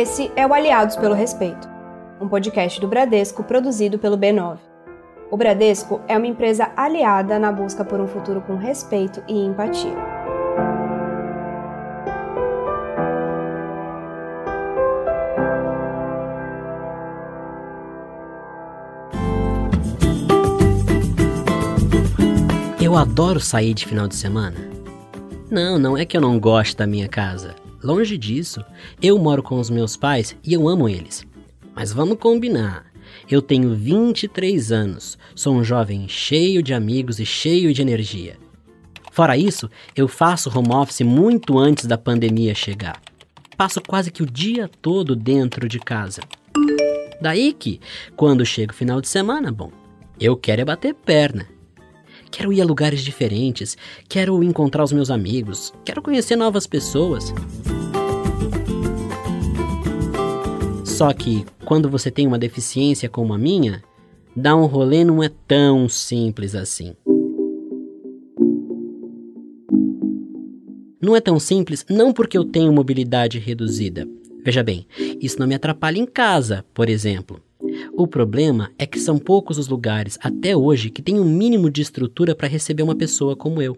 Esse é o Aliados pelo Respeito, um podcast do Bradesco produzido pelo B9. O Bradesco é uma empresa aliada na busca por um futuro com respeito e empatia. Eu adoro sair de final de semana. Não, não é que eu não gosto da minha casa. Longe disso, eu moro com os meus pais e eu amo eles. Mas vamos combinar. Eu tenho 23 anos, sou um jovem cheio de amigos e cheio de energia. Fora isso, eu faço home office muito antes da pandemia chegar. Passo quase que o dia todo dentro de casa. Daí que, quando chega o final de semana, bom, eu quero é bater perna. Quero ir a lugares diferentes, quero encontrar os meus amigos, quero conhecer novas pessoas. Só que quando você tem uma deficiência como a minha, dar um rolê não é tão simples assim. Não é tão simples não porque eu tenho mobilidade reduzida. Veja bem, isso não me atrapalha em casa, por exemplo. O problema é que são poucos os lugares, até hoje, que têm um mínimo de estrutura para receber uma pessoa como eu.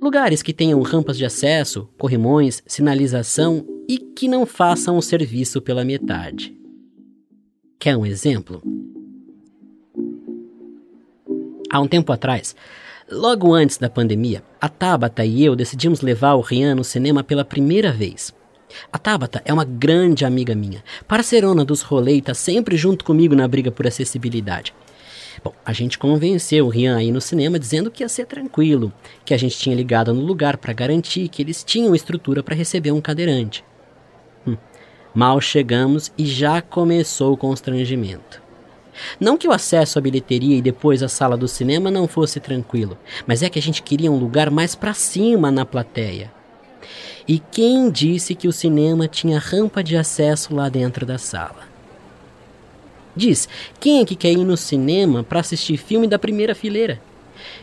Lugares que tenham rampas de acesso, corrimões, sinalização e que não façam o serviço pela metade. Quer um exemplo? Há um tempo atrás, logo antes da pandemia, a Tabata e eu decidimos levar o Rian no cinema pela primeira vez. A Tabata é uma grande amiga minha, parceirona dos rolês, tá sempre junto comigo na briga por acessibilidade. Bom, a gente convenceu o Rian aí no cinema dizendo que ia ser tranquilo, que a gente tinha ligado no lugar para garantir que eles tinham estrutura para receber um cadeirante. Hum, mal chegamos e já começou o constrangimento. Não que o acesso à bilheteria e depois à sala do cinema não fosse tranquilo, mas é que a gente queria um lugar mais para cima na plateia. E quem disse que o cinema tinha rampa de acesso lá dentro da sala? Diz, quem é que quer ir no cinema para assistir filme da primeira fileira?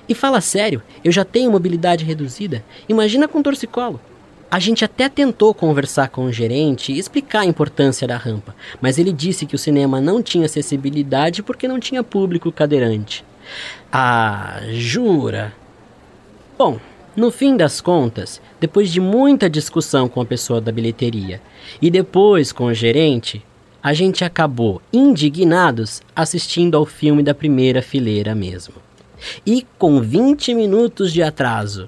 E fala sério, eu já tenho mobilidade reduzida. Imagina com torcicolo. A gente até tentou conversar com o gerente e explicar a importância da rampa, mas ele disse que o cinema não tinha acessibilidade porque não tinha público cadeirante. Ah, jura? Bom, no fim das contas, depois de muita discussão com a pessoa da bilheteria e depois com o gerente, a gente acabou indignados assistindo ao filme da primeira fileira mesmo. E com 20 minutos de atraso.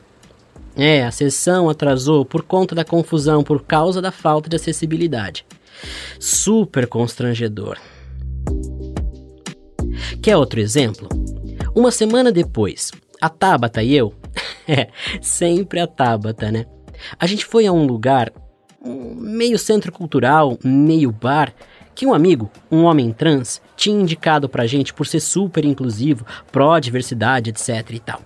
É, a sessão atrasou por conta da confusão por causa da falta de acessibilidade. Super constrangedor. Quer outro exemplo? Uma semana depois, a Tabata e eu é, sempre a Tabata, né? A gente foi a um lugar, meio centro cultural, meio bar, que um amigo, um homem trans, tinha indicado pra gente por ser super inclusivo, pró-diversidade, etc e tal.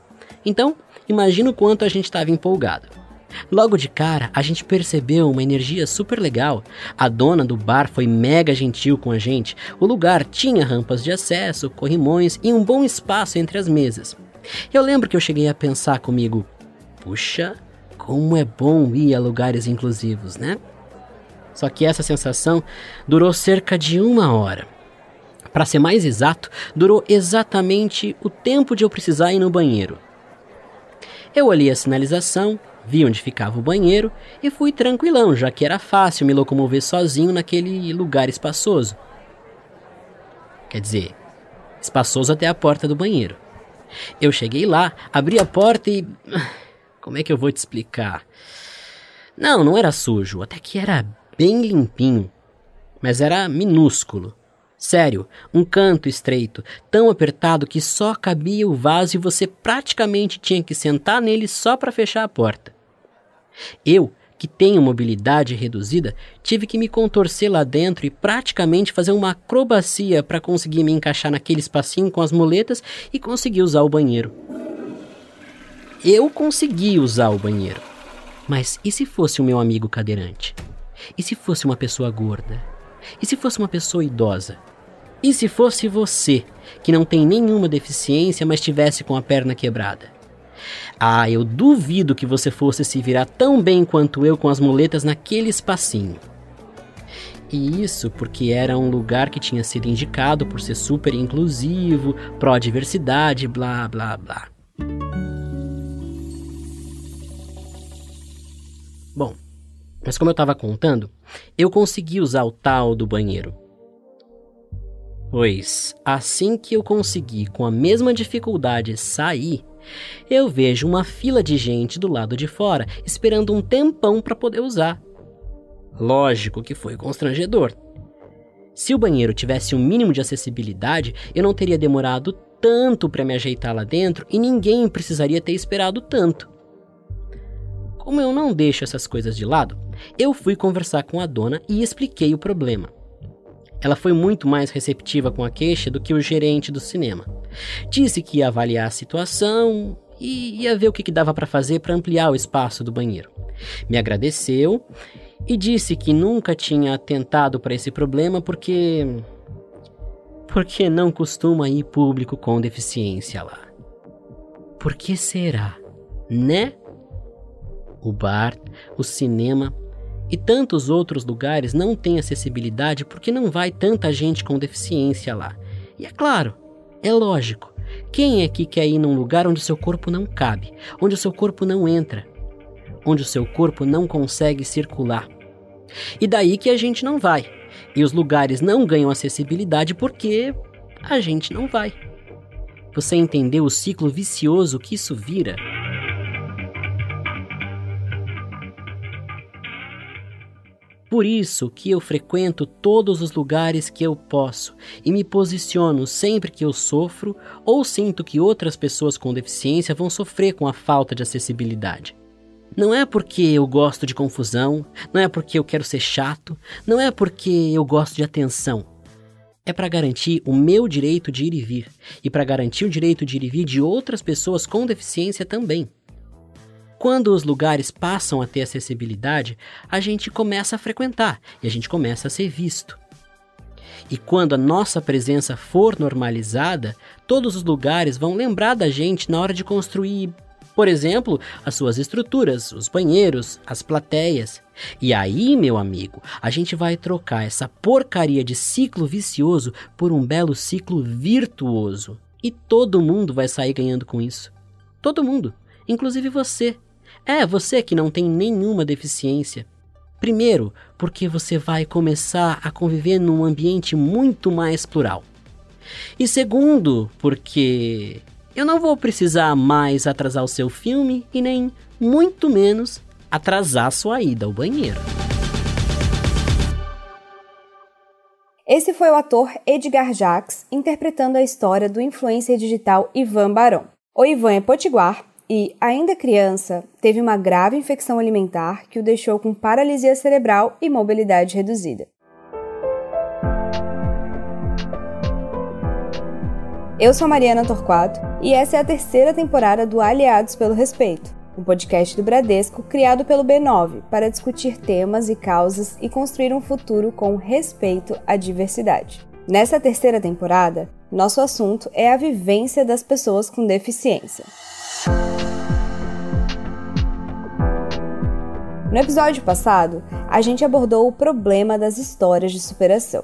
Então, imagina o quanto a gente estava empolgado. Logo de cara, a gente percebeu uma energia super legal. A dona do bar foi mega gentil com a gente. O lugar tinha rampas de acesso, corrimões e um bom espaço entre as mesas. Eu lembro que eu cheguei a pensar comigo: puxa, como é bom ir a lugares inclusivos, né? Só que essa sensação durou cerca de uma hora. Para ser mais exato, durou exatamente o tempo de eu precisar ir no banheiro. Eu olhei a sinalização, vi onde ficava o banheiro e fui tranquilão, já que era fácil me locomover sozinho naquele lugar espaçoso. Quer dizer, espaçoso até a porta do banheiro. Eu cheguei lá, abri a porta e. Como é que eu vou te explicar? Não, não era sujo, até que era bem limpinho. Mas era minúsculo. Sério, um canto estreito, tão apertado que só cabia o vaso e você praticamente tinha que sentar nele só para fechar a porta. Eu que tenho mobilidade reduzida, tive que me contorcer lá dentro e praticamente fazer uma acrobacia para conseguir me encaixar naquele espacinho com as muletas e conseguir usar o banheiro. Eu consegui usar o banheiro. Mas e se fosse o meu amigo cadeirante? E se fosse uma pessoa gorda? E se fosse uma pessoa idosa? E se fosse você, que não tem nenhuma deficiência, mas tivesse com a perna quebrada? Ah, eu duvido que você fosse se virar tão bem quanto eu com as muletas naquele espacinho. E isso porque era um lugar que tinha sido indicado por ser super inclusivo, pró-diversidade, blá blá blá. Bom, mas como eu estava contando, eu consegui usar o tal do banheiro. Pois, assim que eu consegui com a mesma dificuldade sair, eu vejo uma fila de gente do lado de fora esperando um tempão para poder usar. Lógico que foi constrangedor. Se o banheiro tivesse um mínimo de acessibilidade, eu não teria demorado tanto para me ajeitar lá dentro e ninguém precisaria ter esperado tanto. Como eu não deixo essas coisas de lado, eu fui conversar com a dona e expliquei o problema. Ela foi muito mais receptiva com a queixa do que o gerente do cinema. Disse que ia avaliar a situação e ia ver o que, dava para fazer para ampliar o espaço do banheiro. Me agradeceu e disse que nunca tinha atentado para esse problema porque. porque não costuma ir público com deficiência lá. Por que será? Né? O bar, o cinema e tantos outros lugares não têm acessibilidade porque não vai tanta gente com deficiência lá. E é claro, é lógico. Quem é que quer ir num lugar onde seu corpo não cabe, onde o seu corpo não entra, onde o seu corpo não consegue circular? E daí que a gente não vai. E os lugares não ganham acessibilidade porque a gente não vai. Você entendeu o ciclo vicioso que isso vira? Por isso que eu frequento todos os lugares que eu posso e me posiciono sempre que eu sofro ou sinto que outras pessoas com deficiência vão sofrer com a falta de acessibilidade. Não é porque eu gosto de confusão, não é porque eu quero ser chato, não é porque eu gosto de atenção. É para garantir o meu direito de ir e vir e para garantir o direito de ir e vir de outras pessoas com deficiência também. Quando os lugares passam a ter acessibilidade, a gente começa a frequentar e a gente começa a ser visto. E quando a nossa presença for normalizada, todos os lugares vão lembrar da gente na hora de construir, por exemplo, as suas estruturas, os banheiros, as plateias. E aí, meu amigo, a gente vai trocar essa porcaria de ciclo vicioso por um belo ciclo virtuoso. E todo mundo vai sair ganhando com isso. Todo mundo, inclusive você. É, você que não tem nenhuma deficiência. Primeiro, porque você vai começar a conviver num ambiente muito mais plural. E segundo, porque eu não vou precisar mais atrasar o seu filme e nem, muito menos, atrasar sua ida ao banheiro. Esse foi o ator Edgar Jacques interpretando a história do influencer digital Ivan Barão. O Ivan é potiguar e, ainda criança, teve uma grave infecção alimentar que o deixou com paralisia cerebral e mobilidade reduzida. Eu sou Mariana Torquato e essa é a terceira temporada do Aliados pelo Respeito, um podcast do Bradesco criado pelo B9 para discutir temas e causas e construir um futuro com respeito à diversidade. Nessa terceira temporada, nosso assunto é a vivência das pessoas com deficiência. No episódio passado, a gente abordou o problema das histórias de superação.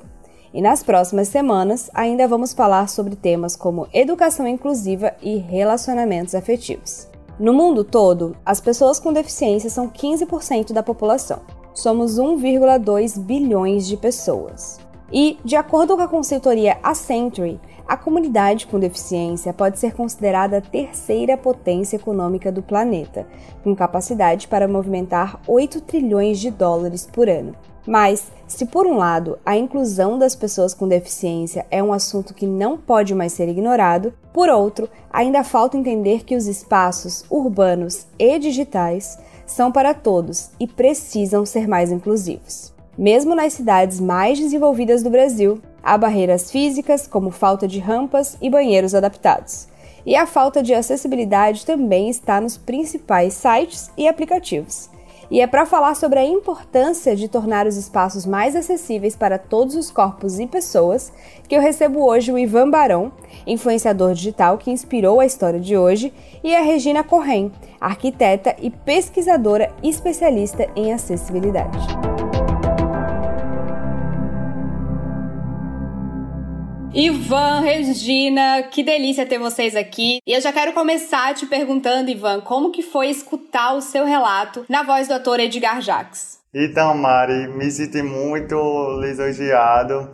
E nas próximas semanas, ainda vamos falar sobre temas como educação inclusiva e relacionamentos afetivos. No mundo todo, as pessoas com deficiência são 15% da população. Somos 1,2 bilhões de pessoas. E, de acordo com a consultoria Accenture, a comunidade com deficiência pode ser considerada a terceira potência econômica do planeta, com capacidade para movimentar 8 trilhões de dólares por ano. Mas, se por um lado a inclusão das pessoas com deficiência é um assunto que não pode mais ser ignorado, por outro, ainda falta entender que os espaços urbanos e digitais são para todos e precisam ser mais inclusivos. Mesmo nas cidades mais desenvolvidas do Brasil, Há barreiras físicas, como falta de rampas e banheiros adaptados. E a falta de acessibilidade também está nos principais sites e aplicativos. E é para falar sobre a importância de tornar os espaços mais acessíveis para todos os corpos e pessoas que eu recebo hoje o Ivan Barão, influenciador digital que inspirou a história de hoje, e a Regina Correm, arquiteta e pesquisadora especialista em acessibilidade. Ivan, Regina, que delícia ter vocês aqui. E eu já quero começar te perguntando, Ivan, como que foi escutar o seu relato na voz do ator Edgar Jacques? Então, Mari, me senti muito lisonjeado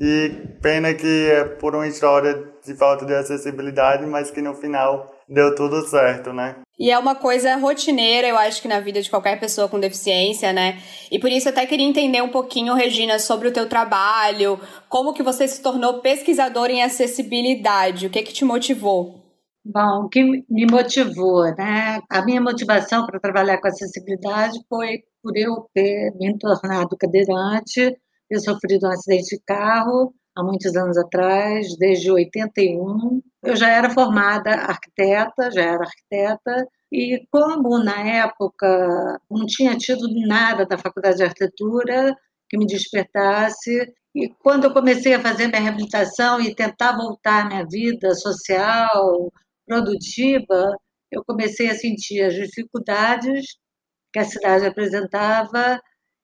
e pena que é por uma história de falta de acessibilidade, mas que no final deu tudo certo, né? E é uma coisa rotineira, eu acho que na vida de qualquer pessoa com deficiência, né? E por isso eu até queria entender um pouquinho, Regina, sobre o teu trabalho, como que você se tornou pesquisadora em acessibilidade, o que que te motivou? Bom, o que me motivou, né? A minha motivação para trabalhar com acessibilidade foi por eu ter me tornado cadeirante, ter sofrido um acidente de carro há muitos anos atrás, desde 81. Eu já era formada arquiteta, já era arquiteta, e como na época não tinha tido nada da faculdade de arquitetura que me despertasse, e quando eu comecei a fazer minha reabilitação e tentar voltar à minha vida social, produtiva, eu comecei a sentir as dificuldades que a cidade apresentava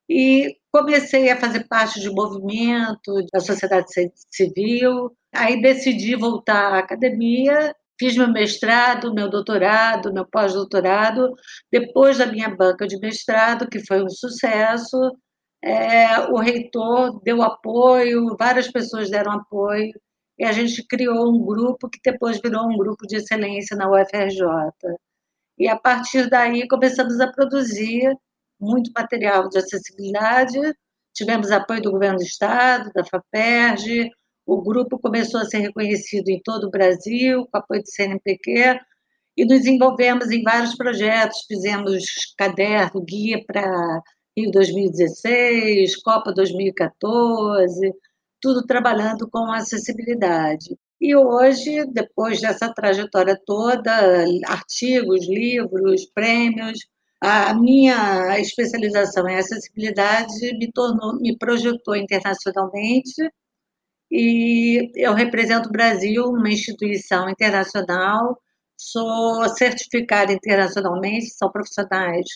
e comecei a fazer parte de movimento da sociedade civil. Aí decidi voltar à academia, fiz meu mestrado, meu doutorado, meu pós-doutorado. Depois da minha banca de mestrado, que foi um sucesso, é, o reitor deu apoio, várias pessoas deram apoio, e a gente criou um grupo que depois virou um grupo de excelência na UFRJ. E a partir daí começamos a produzir muito material de acessibilidade, tivemos apoio do governo do estado, da FAPERJ, o grupo começou a ser reconhecido em todo o Brasil, com apoio do CNPq, e nos envolvemos em vários projetos, fizemos caderno, guia para Rio 2016, Copa 2014, tudo trabalhando com acessibilidade. E hoje, depois dessa trajetória toda, artigos, livros, prêmios, a minha especialização em acessibilidade me tornou, me projetou internacionalmente e eu represento o Brasil, uma instituição internacional, sou certificada internacionalmente, são profissionais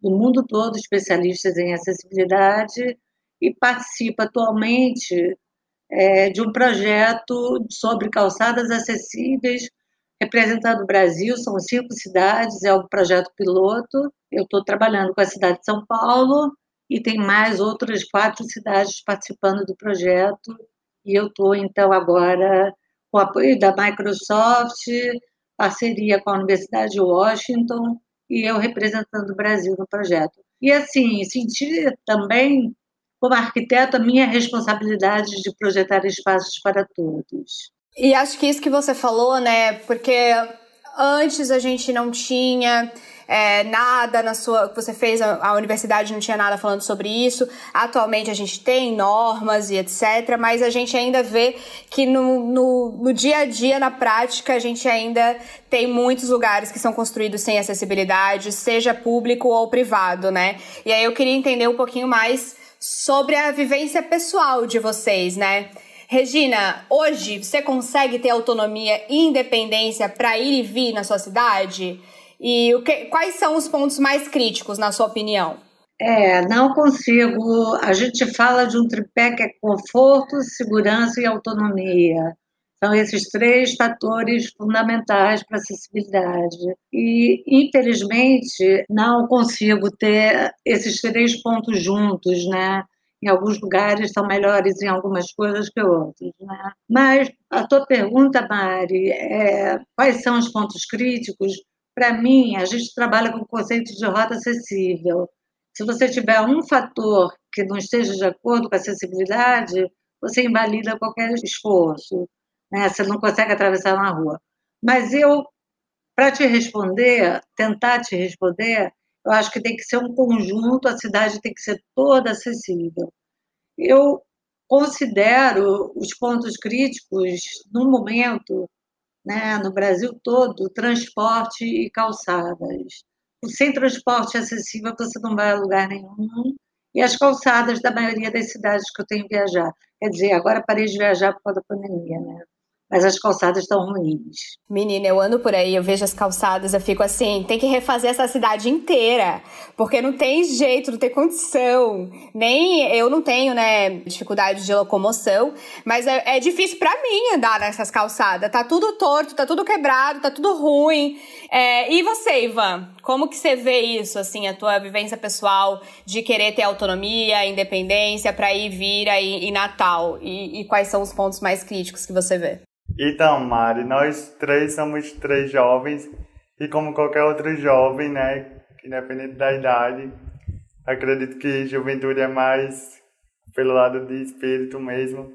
do mundo todo especialistas em acessibilidade e participo atualmente é, de um projeto sobre calçadas acessíveis representando o Brasil, são cinco cidades, é um projeto piloto. Eu estou trabalhando com a cidade de São Paulo e tem mais outras quatro cidades participando do projeto. E eu estou, então, agora com o apoio da Microsoft, parceria com a Universidade de Washington e eu representando o Brasil no projeto. E, assim, senti também, como arquiteto, a minha responsabilidade de projetar espaços para todos. E acho que isso que você falou, né? Porque antes a gente não tinha é, nada na sua. Você fez a, a, universidade, não tinha nada falando sobre isso. Atualmente a gente tem normas e etc. Mas a gente ainda vê que no, no, no dia a dia, na prática, a gente ainda tem muitos lugares que são construídos sem acessibilidade, seja público ou privado, né? E aí eu queria entender um pouquinho mais sobre a vivência pessoal de vocês, né? Regina, hoje você consegue ter autonomia e independência para ir e vir na sua cidade? E que, quais são os pontos mais críticos, na sua opinião? É, não consigo. A gente fala de um tripé que é conforto, segurança e autonomia. São esses três fatores fundamentais para acessibilidade. E, infelizmente, não consigo ter esses três pontos juntos, né? Em alguns lugares são melhores em algumas coisas que outros. Né? Mas a tua pergunta, Mari, é, quais são os pontos críticos? Para mim, a gente trabalha com o conceito de rota acessível. Se você tiver um fator que não esteja de acordo com a acessibilidade, você invalida qualquer esforço. Né? Você não consegue atravessar uma rua. Mas eu, para te responder, tentar te responder, eu acho que tem que ser um conjunto, a cidade tem que ser toda acessível. Eu considero os pontos críticos, no momento, né, no Brasil todo, transporte e calçadas. Sem transporte acessível, você não vai a lugar nenhum. E as calçadas da maioria das cidades que eu tenho viajado. Quer dizer, agora parei de viajar por causa da pandemia, né? Mas as calçadas estão ruins. Menina, eu ando por aí, eu vejo as calçadas, eu fico assim, tem que refazer essa cidade inteira, porque não tem jeito, não tem condição. Nem eu não tenho, né, dificuldade de locomoção, mas é, é difícil para mim andar nessas calçadas. Tá tudo torto, tá tudo quebrado, tá tudo ruim. É, e você, Ivan, como que você vê isso, assim, a tua vivência pessoal de querer ter autonomia, independência para ir vir aí em Natal? E, e quais são os pontos mais críticos que você vê? Então, Mari, nós três somos três jovens e como qualquer outro jovem, né, independente da idade, acredito que juventude é mais pelo lado de espírito mesmo.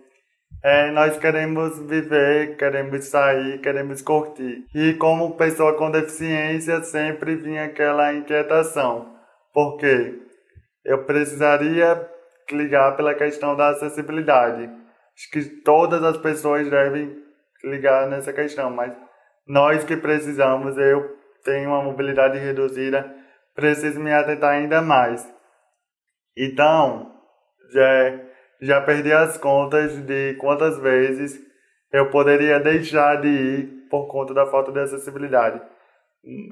É, nós queremos viver, queremos sair, queremos curtir. E como pessoa com deficiência, sempre vinha aquela inquietação. Porque eu precisaria ligar pela questão da acessibilidade. Acho que todas as pessoas devem ligar nessa questão, mas nós que precisamos, eu tenho uma mobilidade reduzida, preciso me atentar ainda mais. Então, já, já perdi as contas de quantas vezes eu poderia deixar de ir por conta da falta de acessibilidade.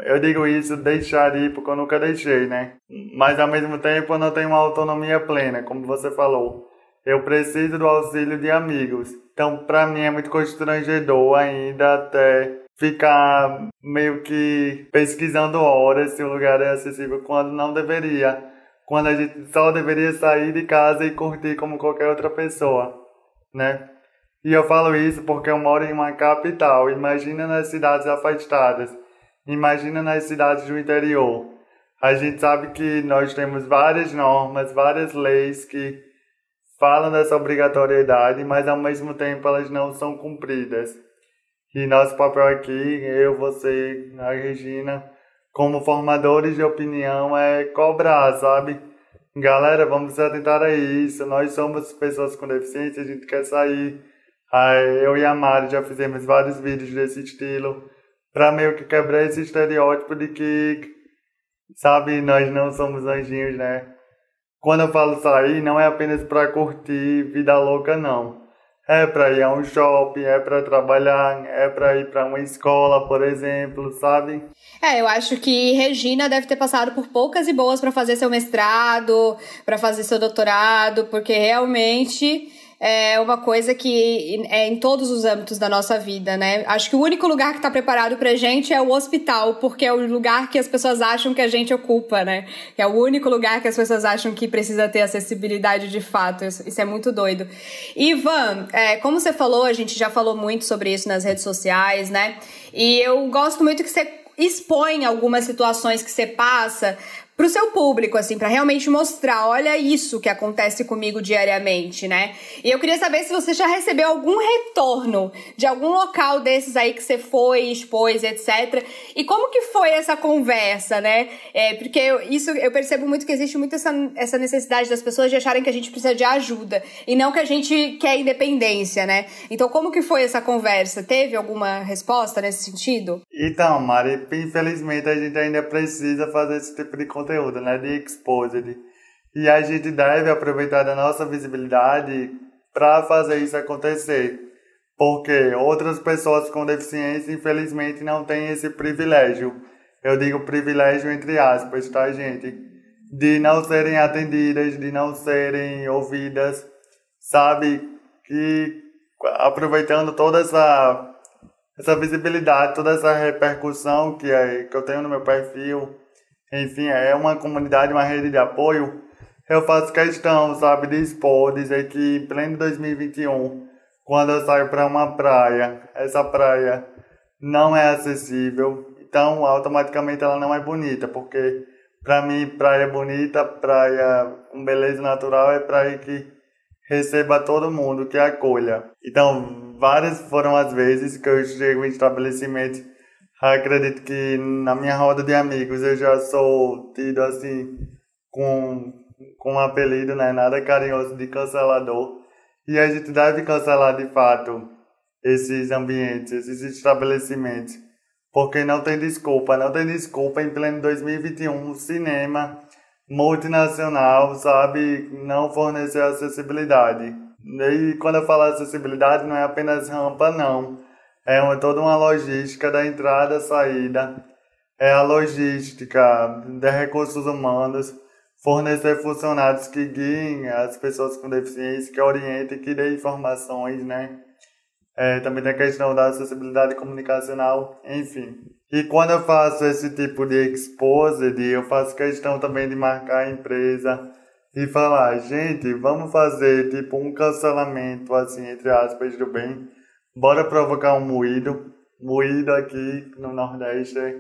Eu digo isso, deixar de ir, porque eu nunca deixei, né? Mas ao mesmo tempo eu não tenho uma autonomia plena, como você falou. Eu preciso do auxílio de amigos. Então, para mim é muito constrangedor ainda até ficar meio que pesquisando horas se o lugar é acessível quando não deveria. Quando a gente só deveria sair de casa e curtir como qualquer outra pessoa, né? E eu falo isso porque eu moro em uma capital. Imagina nas cidades afastadas. Imagina nas cidades do interior. A gente sabe que nós temos várias normas, várias leis que falam dessa obrigatoriedade, mas ao mesmo tempo elas não são cumpridas. E nosso papel aqui, eu, você, a Regina, como formadores de opinião, é cobrar, sabe? Galera, vamos se atentar a isso. Nós somos pessoas com deficiência, a gente quer sair. Eu e a Mari já fizemos vários vídeos desse estilo para meio que quebrar esse estereótipo de que, sabe, nós não somos anjinhos, né? Quando eu falo sair, não é apenas para curtir vida louca, não. É para ir a um shopping, é para trabalhar, é para ir para uma escola, por exemplo, sabe? É, eu acho que Regina deve ter passado por poucas e boas para fazer seu mestrado, para fazer seu doutorado, porque realmente é uma coisa que é em todos os âmbitos da nossa vida, né? Acho que o único lugar que está preparado pra gente é o hospital, porque é o lugar que as pessoas acham que a gente ocupa, né? É o único lugar que as pessoas acham que precisa ter acessibilidade de fato. Isso é muito doido. Ivan, é, como você falou, a gente já falou muito sobre isso nas redes sociais, né? E eu gosto muito que você expõe algumas situações que você passa pro seu público, assim, para realmente mostrar, olha isso que acontece comigo diariamente, né? E eu queria saber se você já recebeu algum retorno de algum local desses aí que você foi, expôs, etc. E como que foi essa conversa, né? É, porque eu, isso eu percebo muito que existe muito essa, essa necessidade das pessoas de acharem que a gente precisa de ajuda e não que a gente quer independência, né? Então, como que foi essa conversa? Teve alguma resposta nesse sentido? Então, Mari, infelizmente a gente ainda precisa fazer esse tipo de conteúdo conteúdo, né, de exposed. E a gente deve aproveitar da nossa visibilidade para fazer isso acontecer. Porque outras pessoas com deficiência, infelizmente, não têm esse privilégio. Eu digo privilégio entre aspas, tá, gente? De não serem atendidas, de não serem ouvidas, sabe? Que aproveitando toda essa essa visibilidade, toda essa repercussão que, é, que eu tenho no meu perfil, enfim, é uma comunidade, uma rede de apoio, eu faço questão, sabe, de expor, dizer que em pleno 2021, quando eu saio para uma praia, essa praia não é acessível, então automaticamente ela não é bonita, porque para mim praia bonita, praia com beleza natural é praia que receba todo mundo, que acolha. Então, várias foram as vezes que eu chego em estabelecimento acredito que na minha roda de amigos eu já sou tido assim com, com um apelido, né? Nada carinhoso de cancelador. E a gente deve cancelar de fato esses ambientes, esses estabelecimentos. Porque não tem desculpa, não tem desculpa em pleno 2021 o cinema multinacional, sabe, não fornecer acessibilidade. E quando eu falo acessibilidade, não é apenas rampa, não é uma, toda uma logística da entrada saída, é a logística de recursos humanos, fornecer funcionários que guiem as pessoas com deficiência, que orientem, que dêem informações, né? É, também tem a questão da acessibilidade comunicacional, enfim. E quando eu faço esse tipo de exposed, eu faço questão também de marcar a empresa e falar, gente, vamos fazer tipo um cancelamento, assim, entre aspas, do bem. Bora provocar um moído. Moído aqui no Nordeste é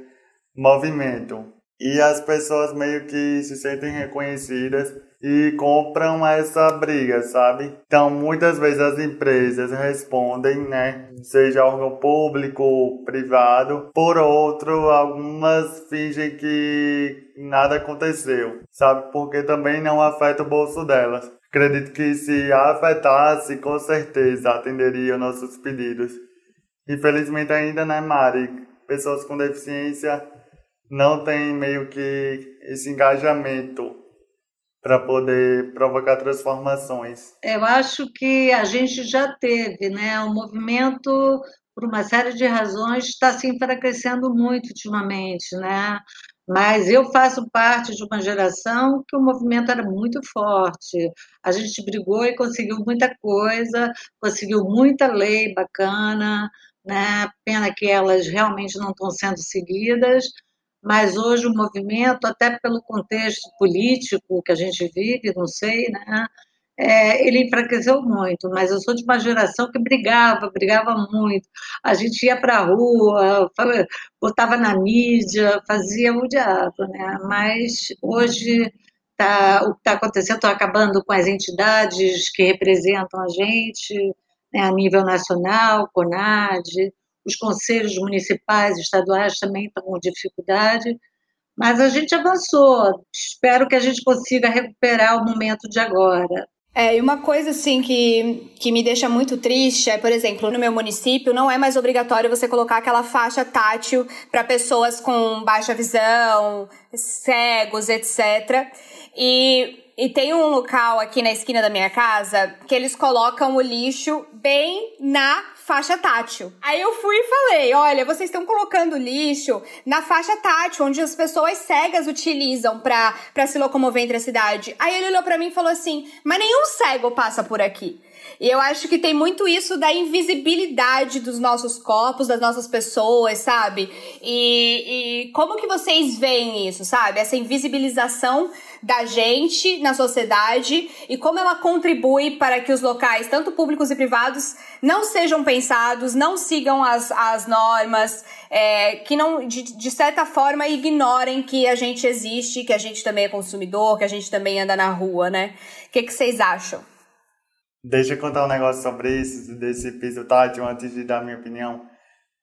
movimento. E as pessoas meio que se sentem reconhecidas e compram essa briga, sabe? Então, muitas vezes as empresas respondem, né? Seja órgão público ou privado. Por outro, algumas fingem que nada aconteceu, sabe? Porque também não afeta o bolso delas. Acredito que se afetasse, com certeza atenderia nossos pedidos. Infelizmente ainda, né, Mari? Pessoas com deficiência não têm meio que esse engajamento para poder provocar transformações? Eu acho que a gente já teve, né? O movimento, por uma série de razões, está se enfraquecendo muito ultimamente, né? Mas eu faço parte de uma geração que o movimento era muito forte. A gente brigou e conseguiu muita coisa, conseguiu muita lei bacana, né? Pena que elas realmente não estão sendo seguidas, mas hoje o movimento, até pelo contexto político que a gente vive, não sei, né? É, ele enfraqueceu muito, mas eu sou de uma geração que brigava, brigava muito. A gente ia para a rua, botava na mídia, fazia o diabo, né? Mas hoje tá, o que está acontecendo está acabando com as entidades que representam a gente né, a nível nacional, CONAD, os conselhos municipais estaduais também estão com dificuldade, mas a gente avançou. Espero que a gente consiga recuperar o momento de agora. É, e uma coisa assim que, que me deixa muito triste é, por exemplo, no meu município não é mais obrigatório você colocar aquela faixa tátil para pessoas com baixa visão, cegos, etc. E, e tem um local aqui na esquina da minha casa que eles colocam o lixo bem na faixa tátil. Aí eu fui e falei: olha, vocês estão colocando lixo na faixa tátil, onde as pessoas cegas utilizam pra, pra se locomover entre a cidade. Aí ele olhou para mim e falou assim: mas nenhum cego passa por aqui. E eu acho que tem muito isso da invisibilidade dos nossos corpos, das nossas pessoas, sabe? E, e como que vocês veem isso, sabe? Essa invisibilização da gente na sociedade e como ela contribui para que os locais, tanto públicos e privados, não sejam pensados, não sigam as, as normas, é, que não, de, de certa forma, ignorem que a gente existe, que a gente também é consumidor, que a gente também anda na rua, né? O que, que vocês acham? Deixa eu contar um negócio sobre isso, desse piso tátil, antes de dar minha opinião.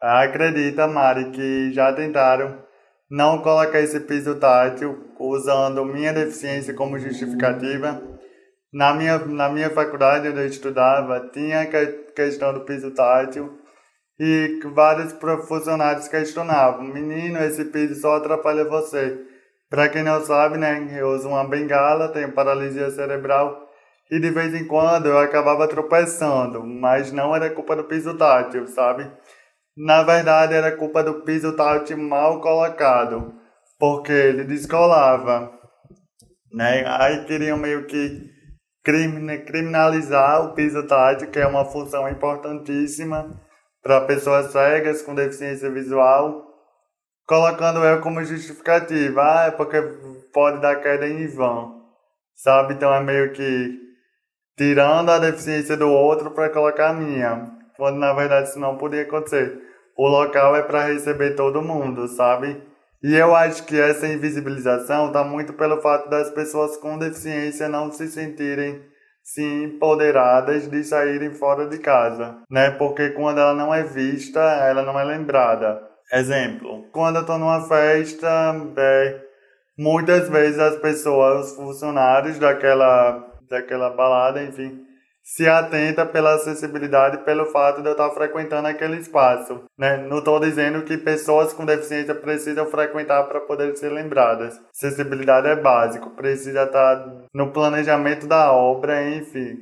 Acredita, Mari, que já tentaram não colocar esse piso tátil usando minha deficiência como justificativa. Na minha, na minha faculdade onde eu estudava, tinha a questão do piso tátil e vários funcionários questionavam: Menino, esse piso só atrapalha você. Para quem não sabe, né, eu uso uma bengala, tenho paralisia cerebral e de vez em quando eu acabava tropeçando, mas não era culpa do piso tátil, sabe? Na verdade, era culpa do piso tátil mal colocado, porque ele descolava, né? Aí queriam meio que criminalizar o piso tátil, que é uma função importantíssima para pessoas cegas com deficiência visual, colocando eu como justificativa, ah, é porque pode dar queda em vão, sabe? Então é meio que tirando a deficiência do outro para colocar a minha, quando na verdade isso não podia acontecer o local é para receber todo mundo, sabe? E eu acho que essa invisibilização está muito pelo fato das pessoas com deficiência não se sentirem sim empoderadas de saírem fora de casa, né? Porque quando ela não é vista, ela não é lembrada. Exemplo, quando eu estou numa festa, é, muitas vezes as pessoas, os funcionários daquela, daquela balada, enfim, se atenta pela acessibilidade pelo fato de eu estar frequentando aquele espaço. Né? Não estou dizendo que pessoas com deficiência precisam frequentar para poder ser lembradas. Acessibilidade é básico, precisa estar no planejamento da obra, enfim.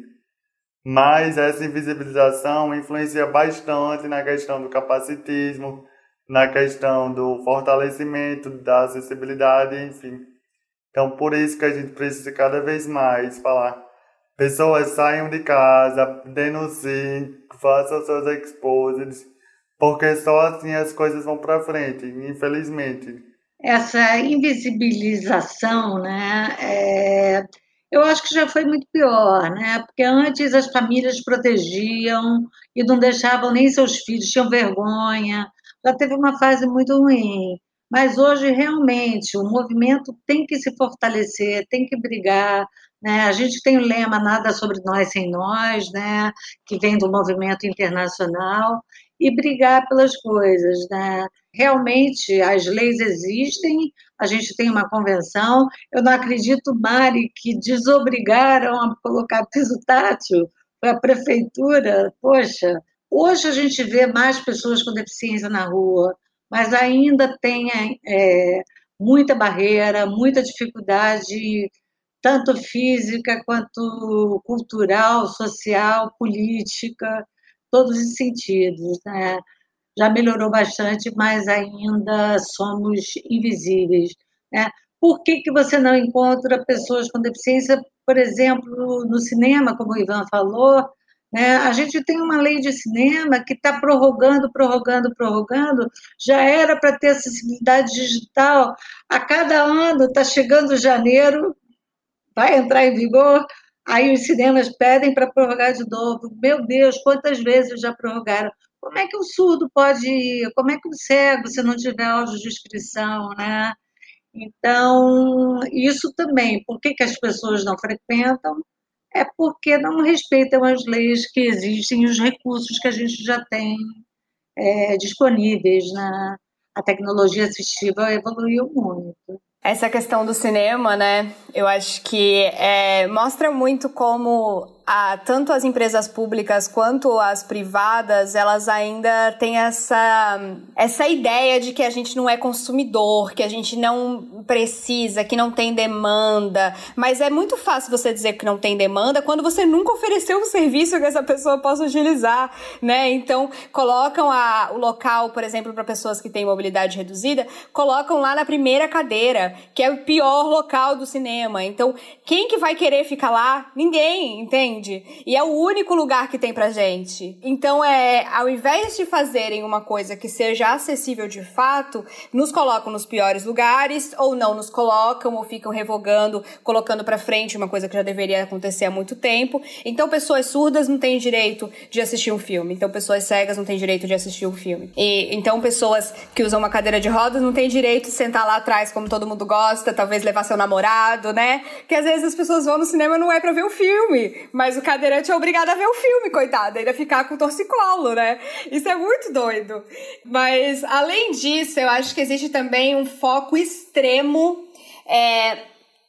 mas essa invisibilização influencia bastante na questão do capacitismo, na questão do fortalecimento da acessibilidade, enfim. Então, por isso que a gente precisa cada vez mais falar. Pessoas saiam de casa, denunciem, façam seus exposits, porque só assim as coisas vão para frente, infelizmente. Essa invisibilização, né, é eu acho que já foi muito pior, né? Porque antes as famílias protegiam e não deixavam nem seus filhos, tinham vergonha. Já teve uma fase muito ruim. Mas hoje, realmente, o movimento tem que se fortalecer, tem que brigar. Né? A gente tem o lema Nada sobre nós sem nós, né? que vem do movimento internacional, e brigar pelas coisas. Né? Realmente, as leis existem, a gente tem uma convenção. Eu não acredito, Mari, que desobrigaram a colocar piso tátil para a prefeitura. Poxa, hoje a gente vê mais pessoas com deficiência na rua, mas ainda tem é, muita barreira, muita dificuldade, tanto física quanto cultural, social, política, todos os sentidos. Né? já melhorou bastante, mas ainda somos invisíveis. Né? Por que, que você não encontra pessoas com deficiência, por exemplo, no cinema, como o Ivan falou? Né? A gente tem uma lei de cinema que está prorrogando, prorrogando, prorrogando. Já era para ter acessibilidade digital. A cada ano está chegando janeiro, vai entrar em vigor. Aí os cinemas pedem para prorrogar de novo. Meu Deus, quantas vezes já prorrogaram? Como é que o surdo pode ir? Como é que o cego, se não tiver audiodescrição, né? Então, isso também, por que, que as pessoas não frequentam? É porque não respeitam as leis que existem e os recursos que a gente já tem é, disponíveis. Né? A tecnologia assistiva evoluiu muito. Essa questão do cinema, né? Eu acho que é, mostra muito como a, tanto as empresas públicas quanto as privadas, elas ainda têm essa, essa ideia de que a gente não é consumidor, que a gente não precisa, que não tem demanda. Mas é muito fácil você dizer que não tem demanda quando você nunca ofereceu um serviço que essa pessoa possa utilizar, né? Então, colocam a, o local, por exemplo, para pessoas que têm mobilidade reduzida, colocam lá na primeira cadeira, que é o pior local do cinema. Então, quem que vai querer ficar lá? Ninguém, entende? Entende? E é o único lugar que tem pra gente. Então, é, ao invés de fazerem uma coisa que seja acessível de fato, nos colocam nos piores lugares, ou não nos colocam, ou ficam revogando, colocando pra frente uma coisa que já deveria acontecer há muito tempo. Então, pessoas surdas não têm direito de assistir um filme. Então, pessoas cegas não têm direito de assistir um filme. E então, pessoas que usam uma cadeira de rodas não têm direito de sentar lá atrás como todo mundo gosta, talvez levar seu namorado, né? Que às vezes as pessoas vão no cinema não é pra ver o filme, mas mas o cadeirante é obrigado a ver o filme, coitado, ainda ficar com torcicolo, né? Isso é muito doido. Mas, além disso, eu acho que existe também um foco extremo é,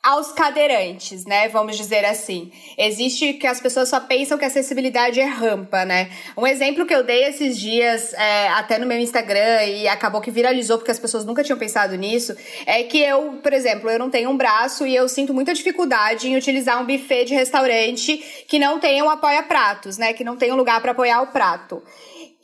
aos cadeirantes, né? Vamos dizer assim. Existe que as pessoas só pensam que acessibilidade é rampa, né? Um exemplo que eu dei esses dias, é, até no meu Instagram, e acabou que viralizou porque as pessoas nunca tinham pensado nisso, é que eu, por exemplo, eu não tenho um braço e eu sinto muita dificuldade em utilizar um buffet de restaurante que não tenha um apoia-pratos, né? Que não tenha um lugar para apoiar o prato.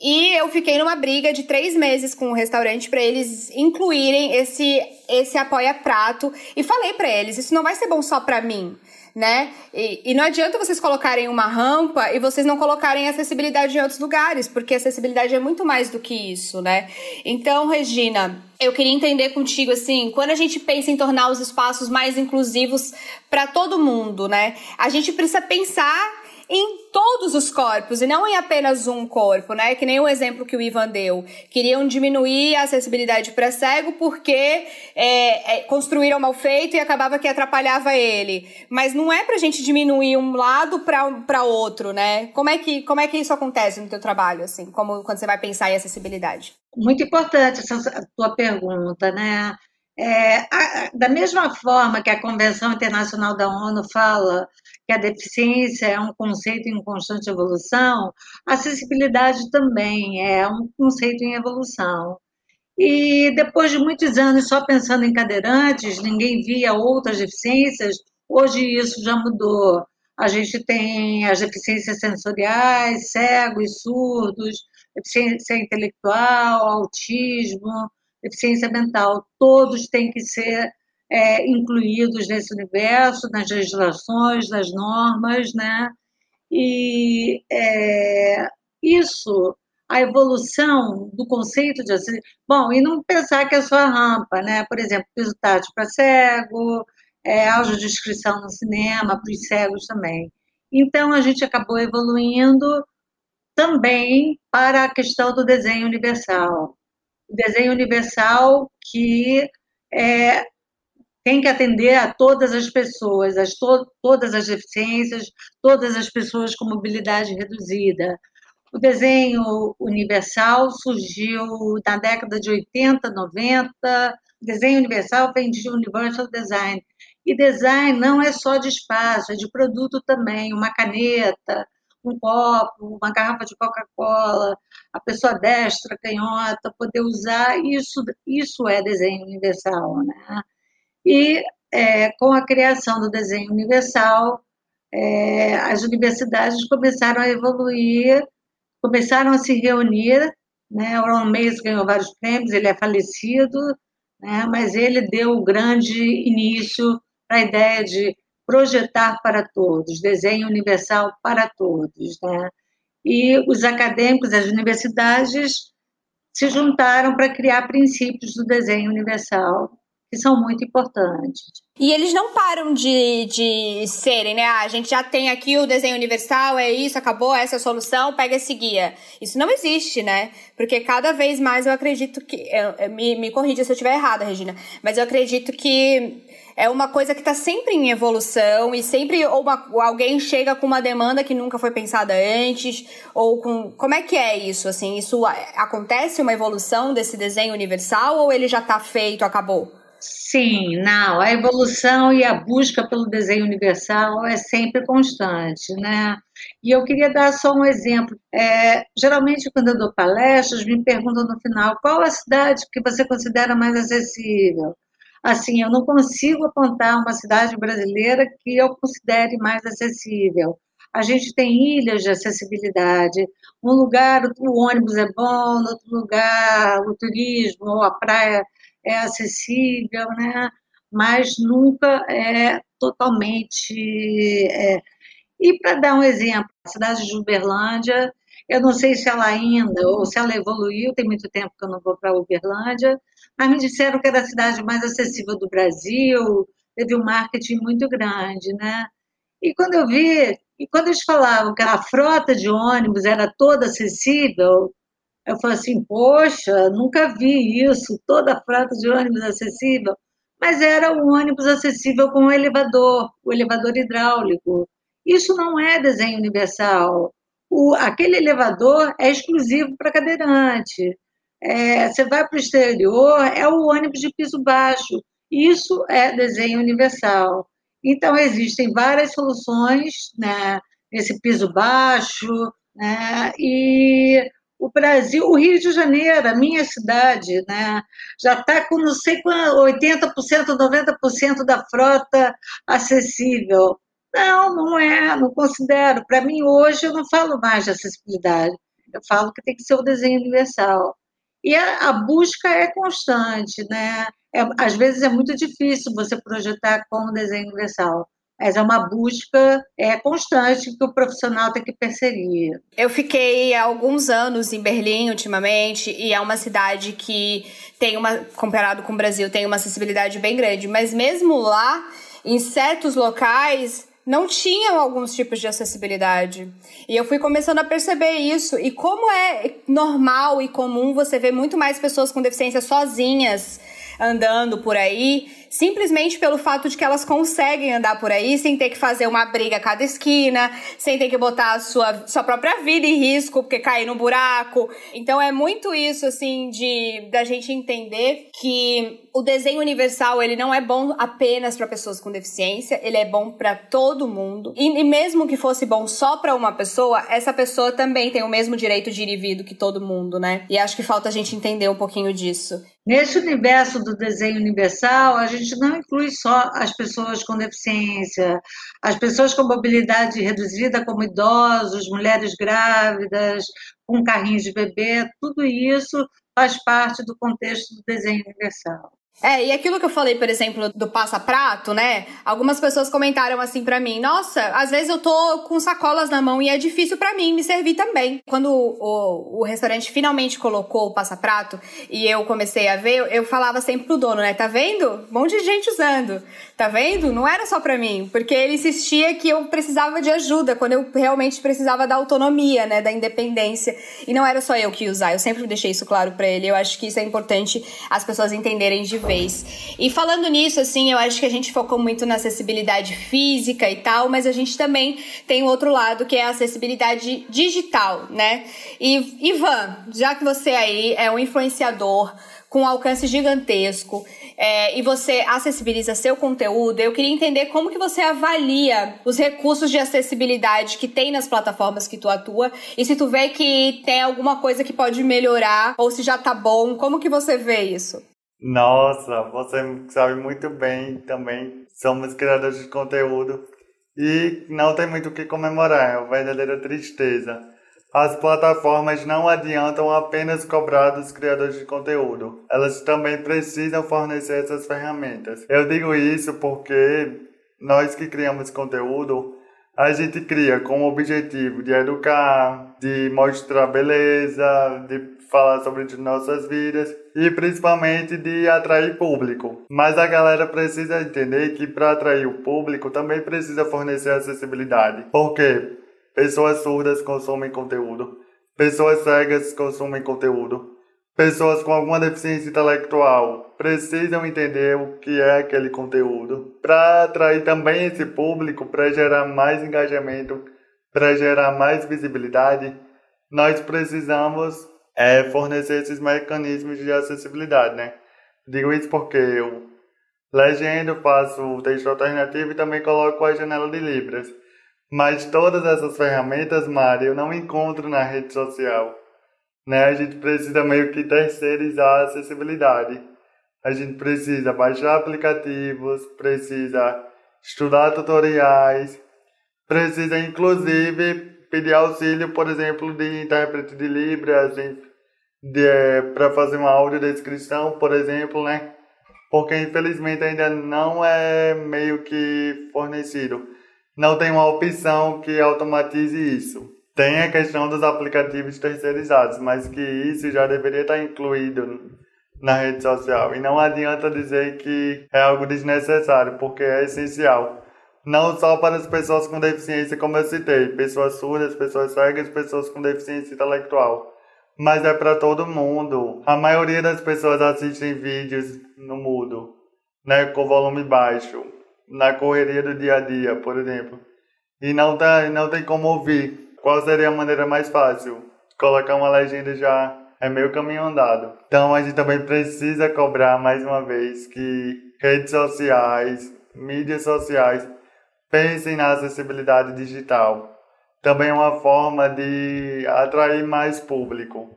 E eu fiquei numa briga de três meses com o restaurante para eles incluírem esse, esse apoia-prato. E falei para eles: isso não vai ser bom só para mim, né? E, e, não adianta vocês colocarem uma rampa e vocês não colocarem acessibilidade em outros lugares, porque acessibilidade é muito mais do que isso, né? Então, Regina, eu queria entender contigo assim, quando a gente pensa em tornar os espaços mais inclusivos para todo mundo, né? A gente precisa pensar em todos os corpos e não em apenas um corpo, né? Que nem o exemplo que o Ivan deu. Queriam diminuir a acessibilidade para cego porque é, é, construíram mal feito e acabava que atrapalhava ele. Mas não é pra gente diminuir um lado para outro, né? Como é, que, como é que isso acontece no teu trabalho, assim? Como quando você vai pensar em acessibilidade? Muito importante essa tua pergunta, né? É, a, da mesma forma que a Convenção Internacional da ONU fala que a deficiência é um conceito em constante evolução, a acessibilidade também é um conceito em evolução. E depois de muitos anos só pensando em cadeirantes, ninguém via outras deficiências, hoje isso já mudou. a gente tem as deficiências sensoriais, cegos, surdos, deficiência intelectual, autismo, deficiência mental. Todos têm que ser é, incluídos nesse universo, nas legislações, nas normas, né? E é, isso, a evolução do conceito de bom, e não pensar que é só a rampa, né? Por exemplo, piso para cego, é, audiodescrição no cinema, para os cegos também. Então, a gente acabou evoluindo também para a questão do desenho universal. O desenho universal que é, tem que atender a todas as pessoas, as to todas as deficiências, todas as pessoas com mobilidade reduzida. O desenho universal surgiu na década de 80, 90. O desenho universal vem de Universal Design, e design não é só de espaço, é de produto também, uma caneta, um copo, uma garrafa de Coca-Cola, a pessoa destra, canhota, poder usar, isso, isso é desenho universal. Né? E é, com a criação do desenho universal, é, as universidades começaram a evoluir, começaram a se reunir. Né? Ron Mays ganhou vários prêmios, ele é falecido, né? mas ele deu o grande início a ideia de projetar para todos, desenho universal para todos. Né? E os acadêmicos das universidades se juntaram para criar princípios do desenho universal, que são muito importantes. E eles não param de, de serem, né? Ah, a gente já tem aqui o desenho universal, é isso, acabou, essa é a solução, pega esse guia. Isso não existe, né? Porque cada vez mais eu acredito que. Eu, eu, me, me corrija se eu estiver errada, Regina, mas eu acredito que é uma coisa que está sempre em evolução e sempre ou alguém chega com uma demanda que nunca foi pensada antes ou com como é que é isso assim isso acontece uma evolução desse desenho universal ou ele já está feito acabou Sim, não, a evolução e a busca pelo desenho universal é sempre constante, né? E eu queria dar só um exemplo. É, geralmente, quando eu dou palestras, me perguntam no final qual a cidade que você considera mais acessível assim, eu não consigo apontar uma cidade brasileira que eu considere mais acessível. A gente tem ilhas de acessibilidade. Um lugar o ônibus é bom, no outro lugar o turismo ou a praia é acessível, né? Mas nunca é totalmente. É... E para dar um exemplo, a cidade de Uberlândia, eu não sei se ela ainda ou se ela evoluiu, tem muito tempo que eu não vou para Uberlândia, mas me disseram que era a cidade mais acessível do Brasil, teve um marketing muito grande, né? E quando eu vi, e quando eles falavam que a frota de ônibus era toda acessível, eu falei assim, poxa, nunca vi isso, toda frota de ônibus acessível. Mas era o ônibus acessível com o elevador, o elevador hidráulico. Isso não é desenho universal. O, aquele elevador é exclusivo para cadeirante é, você vai para o exterior, é o ônibus de piso baixo. Isso é desenho universal. Então, existem várias soluções né, nesse piso baixo, né, e o Brasil, o Rio de Janeiro, a minha cidade, né, já está com não sei quanto, 80%, 90% da frota acessível. Não, não é, não considero. Para mim, hoje, eu não falo mais de acessibilidade. Eu falo que tem que ser o desenho universal. E a, a busca é constante, né? É, às vezes é muito difícil você projetar com o desenho universal mas é uma busca é, constante que o profissional tem que perseguir. Eu fiquei há alguns anos em Berlim ultimamente e é uma cidade que tem uma, comparado com o Brasil, tem uma acessibilidade bem grande, mas mesmo lá, em certos locais, não tinham alguns tipos de acessibilidade. E eu fui começando a perceber isso. E como é normal e comum você ver muito mais pessoas com deficiência sozinhas andando por aí, simplesmente pelo fato de que elas conseguem andar por aí sem ter que fazer uma briga a cada esquina, sem ter que botar a sua, sua própria vida em risco porque cair no buraco. Então é muito isso, assim, de da gente entender que o desenho universal, ele não é bom apenas para pessoas com deficiência, ele é bom para todo mundo. E, e, mesmo que fosse bom só para uma pessoa, essa pessoa também tem o mesmo direito de ir e vir do que todo mundo, né? E acho que falta a gente entender um pouquinho disso. Nesse universo do desenho universal, a gente não inclui só as pessoas com deficiência, as pessoas com mobilidade reduzida, como idosos, mulheres grávidas, com carrinhos de bebê, tudo isso faz parte do contexto do desenho universal. É, e aquilo que eu falei, por exemplo, do passa-prato, né? Algumas pessoas comentaram assim para mim: "Nossa, às vezes eu tô com sacolas na mão e é difícil para mim me servir também". Quando o, o, restaurante finalmente colocou o passa-prato e eu comecei a ver, eu falava sempre pro dono, né? Tá vendo? Um monte de gente usando. Tá vendo? Não era só para mim, porque ele insistia que eu precisava de ajuda quando eu realmente precisava da autonomia, né, da independência. E não era só eu que ia usar. Eu sempre deixei isso claro para ele. Eu acho que isso é importante as pessoas entenderem de vez. E falando nisso, assim, eu acho que a gente focou muito na acessibilidade física e tal, mas a gente também tem o outro lado que é a acessibilidade digital, né? E Ivan, já que você aí é um influenciador com um alcance gigantesco é, e você acessibiliza seu conteúdo, eu queria entender como que você avalia os recursos de acessibilidade que tem nas plataformas que tu atua e se tu vê que tem alguma coisa que pode melhorar ou se já tá bom, como que você vê isso? Nossa, você sabe muito bem também. Somos criadores de conteúdo e não tem muito o que comemorar, é uma verdadeira tristeza. As plataformas não adiantam apenas cobrar dos criadores de conteúdo, elas também precisam fornecer essas ferramentas. Eu digo isso porque nós que criamos conteúdo, a gente cria com o objetivo de educar, de mostrar beleza, de falar sobre nossas vidas e principalmente de atrair público. Mas a galera precisa entender que para atrair o público também precisa fornecer acessibilidade. Porque pessoas surdas consomem conteúdo, pessoas cegas consomem conteúdo, pessoas com alguma deficiência intelectual precisam entender o que é aquele conteúdo para atrair também esse público, para gerar mais engajamento, para gerar mais visibilidade. Nós precisamos é fornecer esses mecanismos de acessibilidade, né? Digo isso porque eu legendo, faço o texto alternativo e também coloco a janela de Libras. Mas todas essas ferramentas, Mari, eu não encontro na rede social. Né? A gente precisa meio que terceirizar a acessibilidade. A gente precisa baixar aplicativos, precisa estudar tutoriais, precisa inclusive pedir auxílio, por exemplo, de intérprete de Libras para fazer uma audiodescrição, por exemplo, né? Porque infelizmente ainda não é meio que fornecido. Não tem uma opção que automatize isso. Tem a questão dos aplicativos terceirizados, mas que isso já deveria estar incluído na rede social. E não adianta dizer que é algo desnecessário, porque é essencial não só para as pessoas com deficiência, como eu citei, pessoas surdas, pessoas cegas, pessoas com deficiência intelectual, mas é para todo mundo. A maioria das pessoas assistem vídeos no mudo, né, com volume baixo, na correria do dia a dia, por exemplo, e não tá, não tem como ouvir. Qual seria a maneira mais fácil? Colocar uma legenda já é meio caminho andado. Então a gente também precisa cobrar mais uma vez que redes sociais, mídias sociais Pensem na acessibilidade digital. Também é uma forma de atrair mais público.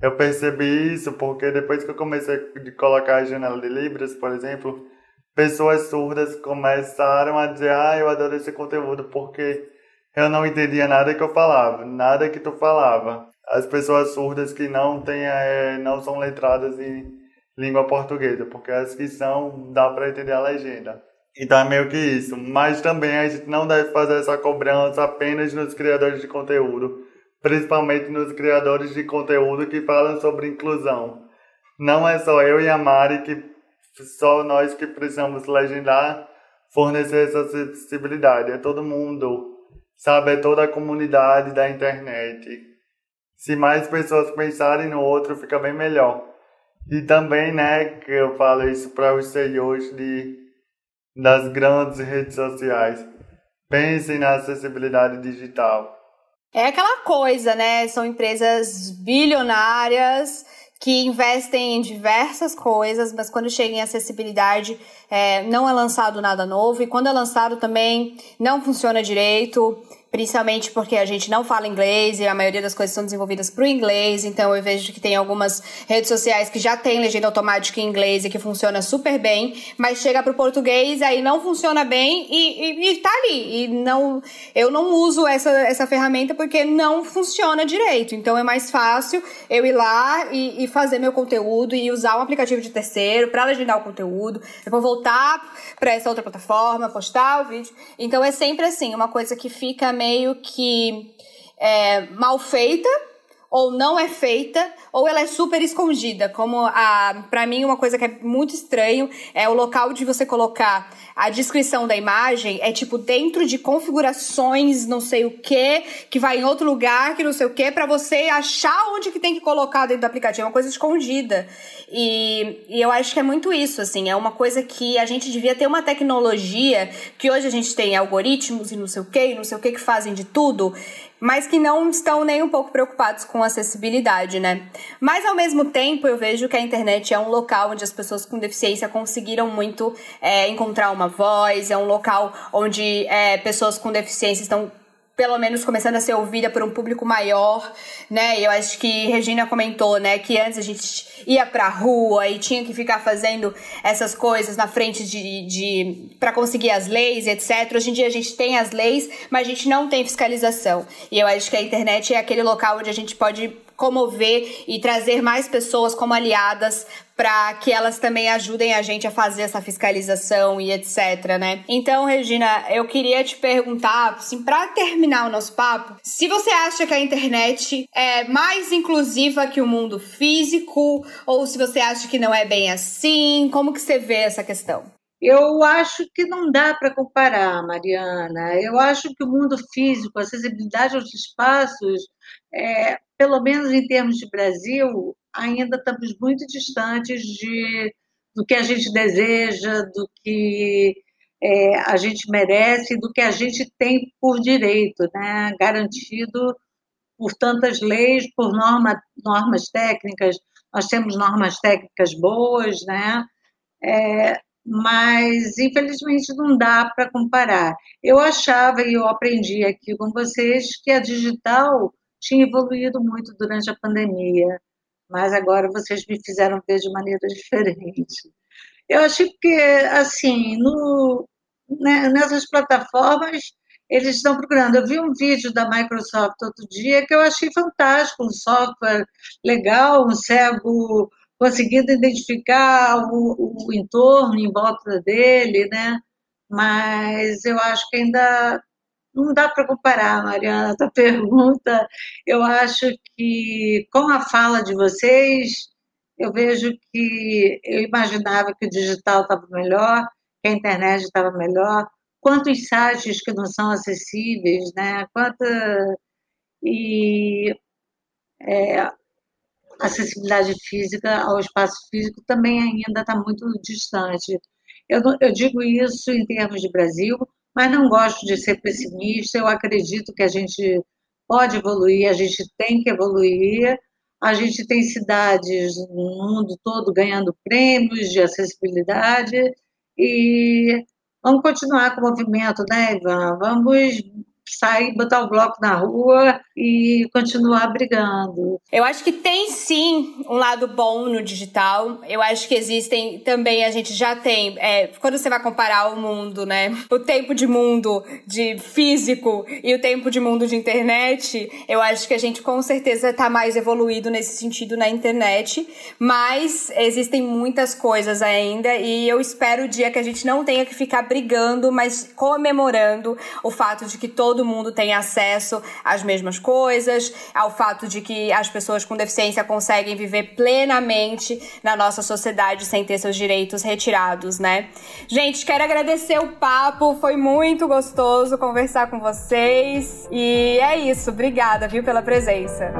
Eu percebi isso porque depois que eu comecei a colocar a janela de Libras, por exemplo, pessoas surdas começaram a dizer: Ah, eu adoro esse conteúdo porque eu não entendia nada que eu falava, nada que tu falava. As pessoas surdas que não têm, é, não são letradas em língua portuguesa, porque as que são, dá para entender a legenda. Então é meio que isso. Mas também a gente não deve fazer essa cobrança apenas nos criadores de conteúdo, principalmente nos criadores de conteúdo que falam sobre inclusão. Não é só eu e a Mari que só nós que precisamos legendar, fornecer essa acessibilidade. É todo mundo, sabe? É toda a comunidade da internet. Se mais pessoas pensarem no outro, fica bem melhor. E também, né, que eu falo isso para os senhores de das grandes redes sociais. Pensem na acessibilidade digital. É aquela coisa, né? São empresas bilionárias que investem em diversas coisas, mas quando chega em acessibilidade, é, não é lançado nada novo. E quando é lançado também, não funciona direito principalmente porque a gente não fala inglês e a maioria das coisas são desenvolvidas para o inglês, então eu vejo que tem algumas redes sociais que já tem legenda automática em inglês e que funciona super bem, mas chega para o português aí não funciona bem e, e, e, tá ali. E não, eu não uso essa, essa ferramenta porque não funciona direito, então é mais fácil eu ir lá e, e fazer meu conteúdo e usar um aplicativo de terceiro para legendar o conteúdo, depois voltar para essa outra plataforma, postar o vídeo. Então é sempre assim, uma coisa que fica meio que é, mal feita ou não é feita, ou ela é super escondida. Como a, para mim, uma coisa que é muito estranho é o local de você colocar a descrição da imagem é tipo dentro de configurações, não sei o que, que vai em outro lugar, que não sei o que, para você achar onde que tem que colocar dentro do aplicativo. É uma coisa escondida. E, e eu acho que é muito isso, assim. É uma coisa que a gente devia ter uma tecnologia que hoje a gente tem algoritmos e não sei o que, não sei o que, que fazem de tudo mas que não estão nem um pouco preocupados com acessibilidade, né? Mas ao mesmo tempo eu vejo que a internet é um local onde as pessoas com deficiência conseguiram muito é, encontrar uma voz, é um local onde é, pessoas com deficiência estão pelo menos começando a ser ouvida por um público maior, né? Eu acho que Regina comentou, né, que antes a gente ia pra rua e tinha que ficar fazendo essas coisas na frente de, de para conseguir as leis, etc. Hoje em dia a gente tem as leis, mas a gente não tem fiscalização. E eu acho que a internet é aquele local onde a gente pode comover e trazer mais pessoas como aliadas para que elas também ajudem a gente a fazer essa fiscalização e etc, né? Então, Regina, eu queria te perguntar, assim, para terminar o nosso papo, se você acha que a internet é mais inclusiva que o mundo físico ou se você acha que não é bem assim, como que você vê essa questão? Eu acho que não dá para comparar, Mariana. Eu acho que o mundo físico, a acessibilidade aos espaços, é, pelo menos em termos de Brasil, ainda estamos muito distantes de, do que a gente deseja, do que é, a gente merece, do que a gente tem por direito, né? garantido por tantas leis, por norma, normas técnicas. Nós temos normas técnicas boas, né? É, mas infelizmente não dá para comparar. Eu achava e eu aprendi aqui com vocês que a digital tinha evoluído muito durante a pandemia, mas agora vocês me fizeram ver de maneira diferente. Eu acho que, assim, no, né, nessas plataformas, eles estão procurando. Eu vi um vídeo da Microsoft outro dia que eu achei fantástico, um software legal, um cego conseguindo identificar o, o entorno em volta dele, né? Mas eu acho que ainda não dá para comparar, Mariana, a tua pergunta. Eu acho que com a fala de vocês, eu vejo que eu imaginava que o digital estava melhor, que a internet estava melhor. Quantos sites que não são acessíveis, né? Quanta e é, acessibilidade física ao espaço físico também ainda está muito distante. Eu, eu digo isso em termos de Brasil, mas não gosto de ser pessimista. Eu acredito que a gente pode evoluir, a gente tem que evoluir. A gente tem cidades no mundo todo ganhando prêmios de acessibilidade e vamos continuar com o movimento, né, Ivan? Vamos sair, botar o bloco na rua e continuar brigando. Eu acho que tem sim um lado bom no digital. Eu acho que existem também, a gente já tem, é, quando você vai comparar o mundo, né? O tempo de mundo de físico e o tempo de mundo de internet, eu acho que a gente com certeza tá mais evoluído nesse sentido na internet, mas existem muitas coisas ainda e eu espero o dia que a gente não tenha que ficar brigando, mas comemorando o fato de que todo mundo tem acesso às mesmas coisas, ao fato de que as pessoas com deficiência conseguem viver plenamente na nossa sociedade sem ter seus direitos retirados, né? Gente, quero agradecer o papo, foi muito gostoso conversar com vocês e é isso, obrigada, viu, pela presença.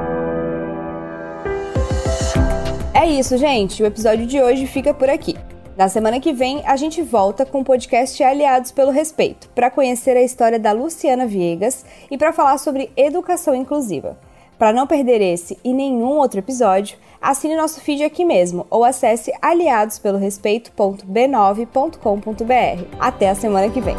É isso, gente. O episódio de hoje fica por aqui. Na semana que vem, a gente volta com o podcast Aliados pelo Respeito, para conhecer a história da Luciana Viegas e para falar sobre educação inclusiva. Para não perder esse e nenhum outro episódio, assine nosso feed aqui mesmo ou acesse aliadospelorespeito.b9.com.br. Até a semana que vem.